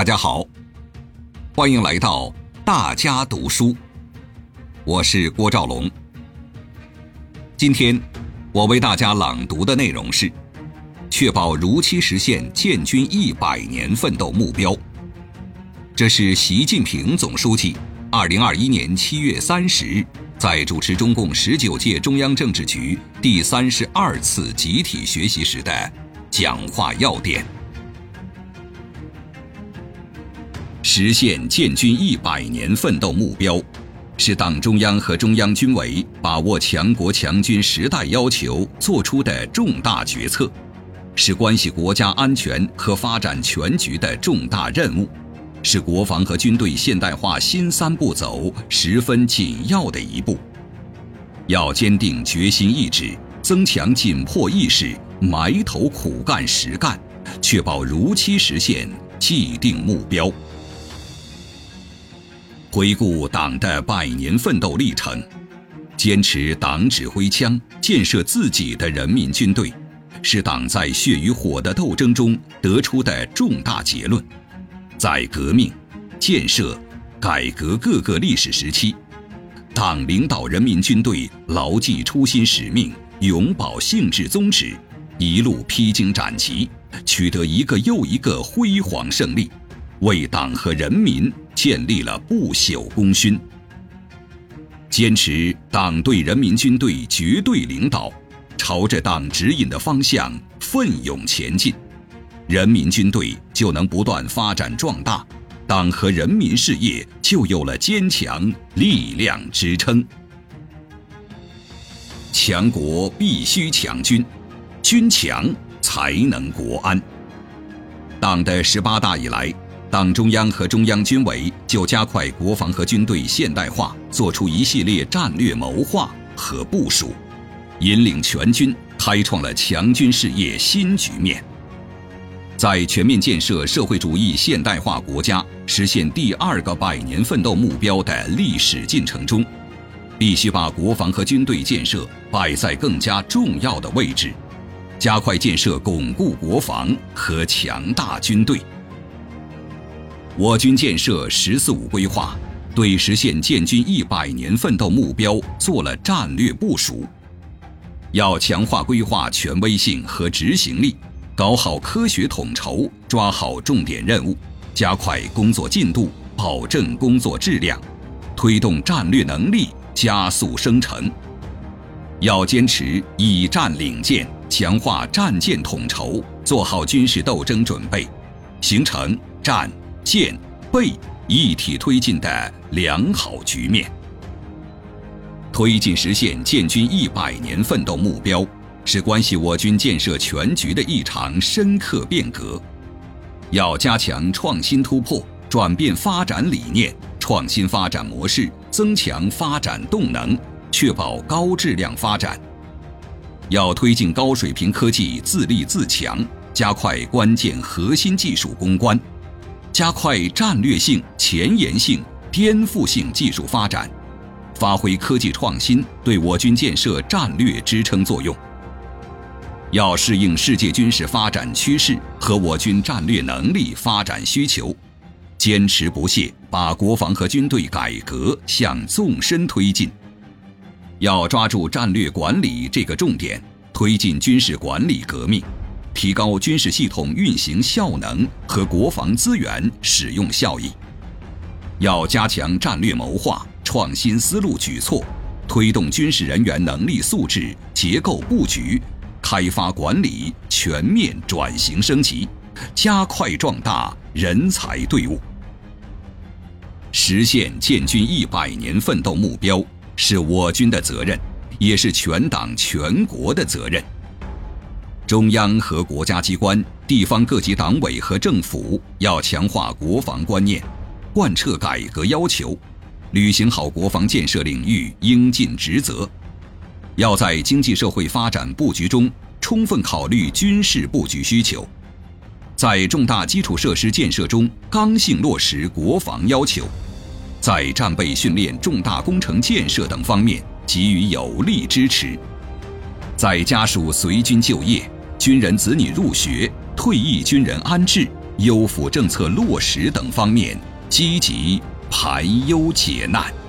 大家好，欢迎来到大家读书，我是郭兆龙。今天我为大家朗读的内容是：确保如期实现建军一百年奋斗目标。这是习近平总书记二零二一年七月三十日在主持中共十九届中央政治局第三十二次集体学习时的讲话要点。实现建军一百年奋斗目标，是党中央和中央军委把握强国强军时代要求作出的重大决策，是关系国家安全和发展全局的重大任务，是国防和军队现代化新三步走十分紧要的一步。要坚定决心意志，增强紧迫意识，埋头苦干实干，确保如期实现既定目标。回顾党的百年奋斗历程，坚持党指挥枪，建设自己的人民军队，是党在血与火的斗争中得出的重大结论。在革命、建设、改革各个历史时期，党领导人民军队牢记初心使命，永葆性质宗旨，一路披荆斩棘，取得一个又一个辉煌胜利，为党和人民。建立了不朽功勋。坚持党对人民军队绝对领导，朝着党指引的方向奋勇前进，人民军队就能不断发展壮大，党和人民事业就有了坚强力量支撑。强国必须强军，军强才能国安。党的十八大以来。党中央和中央军委就加快国防和军队现代化作出一系列战略谋划和部署，引领全军开创了强军事业新局面。在全面建设社会主义现代化国家、实现第二个百年奋斗目标的历史进程中，必须把国防和军队建设摆在更加重要的位置，加快建设巩固国防和强大军队。我军建设“十四五”规划，对实现建军一百年奋斗目标做了战略部署。要强化规划权威性和执行力，搞好科学统筹，抓好重点任务，加快工作进度，保证工作质量，推动战略能力加速生成。要坚持以战领建，强化战建统筹，做好军事斗争准备，形成战。建备一体推进的良好局面，推进实现建军一百年奋斗目标，是关系我军建设全局的一场深刻变革。要加强创新突破，转变发展理念，创新发展模式，增强发展动能，确保高质量发展。要推进高水平科技自立自强，加快关键核心技术攻关。加快战略性、前沿性、颠覆性技术发展，发挥科技创新对我军建设战略支撑作用。要适应世界军事发展趋势和我军战略能力发展需求，坚持不懈把国防和军队改革向纵深推进。要抓住战略管理这个重点，推进军事管理革命。提高军事系统运行效能和国防资源使用效益，要加强战略谋划、创新思路举措，推动军事人员能力素质、结构布局、开发管理全面转型升级，加快壮大人才队伍。实现建军一百年奋斗目标，是我军的责任，也是全党全国的责任。中央和国家机关、地方各级党委和政府要强化国防观念，贯彻改革要求，履行好国防建设领域应尽职责。要在经济社会发展布局中充分考虑军事布局需求，在重大基础设施建设中刚性落实国防要求，在战备训练、重大工程建设等方面给予有力支持，在家属随军就业。军人子女入学、退役军人安置、优抚政策落实等方面积极排忧解难。